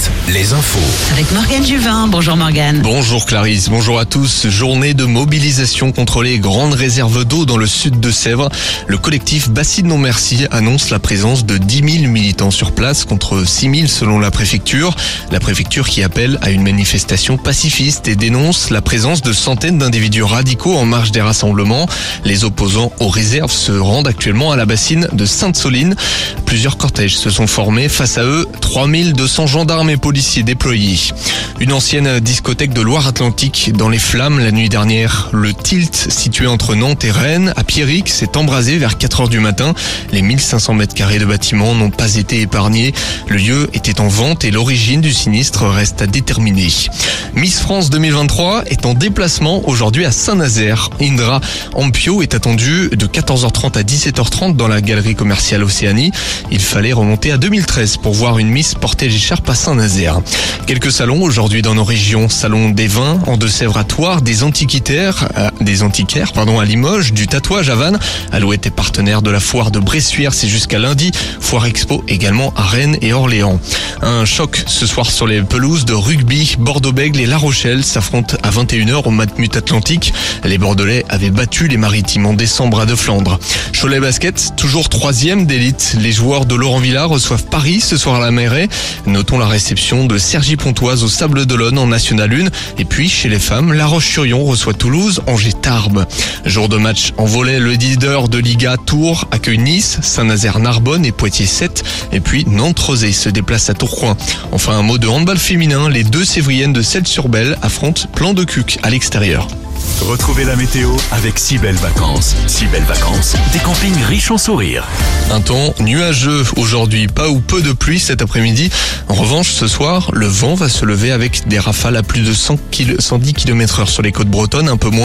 7, les infos. Avec Morgane Juvin. Bonjour Morgane. Bonjour Clarisse, bonjour à tous. Journée de mobilisation contre les grandes réserves d'eau dans le sud de Sèvres. Le collectif Bassine Non Merci annonce la présence de 10 000 militants sur place contre 6 000 selon la préfecture. La préfecture qui appelle à une manifestation pacifiste et dénonce la présence de centaines d'individus radicaux en marge des rassemblements. Les opposants aux réserves se rendent actuellement à la bassine de Sainte-Soline. Plusieurs cortèges se sont formés. Face à eux, 3200 gendarmes policiers déployés. Une ancienne discothèque de Loire-Atlantique dans les flammes la nuit dernière. Le Tilt, situé entre Nantes et Rennes, à Pierrick, s'est embrasé vers 4 heures du matin. Les 1500 mètres carrés de bâtiments n'ont pas été épargnés. Le lieu était en vente et l'origine du sinistre reste à déterminer. Miss France 2023 est en déplacement aujourd'hui à Saint-Nazaire. Indra Ampio est attendue de 14h30 à 17h30 dans la galerie commerciale Océanie. Il fallait remonter à 2013 pour voir une Miss porter l'écharpe à Saint-Nazaire. Quelques salons aujourd'hui dans nos régions. Salon des vins en Deux-Sèvres à des antiquitaires, euh, des antiquaires, pardon, à Limoges, du tatouage à Vannes. Alouette est partenaire de la foire de Bressuire, c'est jusqu'à lundi. Foire Expo également à Rennes et Orléans. Un choc ce soir sur les pelouses de rugby. Bordeaux-Bègles et La Rochelle s'affrontent à 21h au Matmut Atlantique. Les Bordelais avaient battu les Maritimes en décembre à De Flandre. Cholet Basket, toujours troisième d'élite. Les joueurs de Laurent Villard reçoivent Paris ce soir à la Mairie. Notons la réception de Sergi Pontoise au Sable d'Olonne en National 1. Et puis, chez les femmes, La Roche-sur-Yon reçoit Toulouse, Angers Tarbes. Jour de match en volet, le leader de Liga Tours accueille Nice, Saint-Nazaire Narbonne et Poitiers 7. Et puis, Nantes-Rosé se déplace à Tourcoing. Enfin, un mot de handball féminin. Les deux Sévriennes de Celle-sur-Belle affrontent Plan de Cuc à l'extérieur. Retrouvez la météo avec si belles vacances. Si belles vacances, des campings riches en sourires. Un temps nuageux aujourd'hui, pas ou peu de pluie cet après-midi. En revanche, ce soir, le vent va se lever avec des rafales à plus de 100 km 110 km heure sur les côtes bretonnes, un peu moins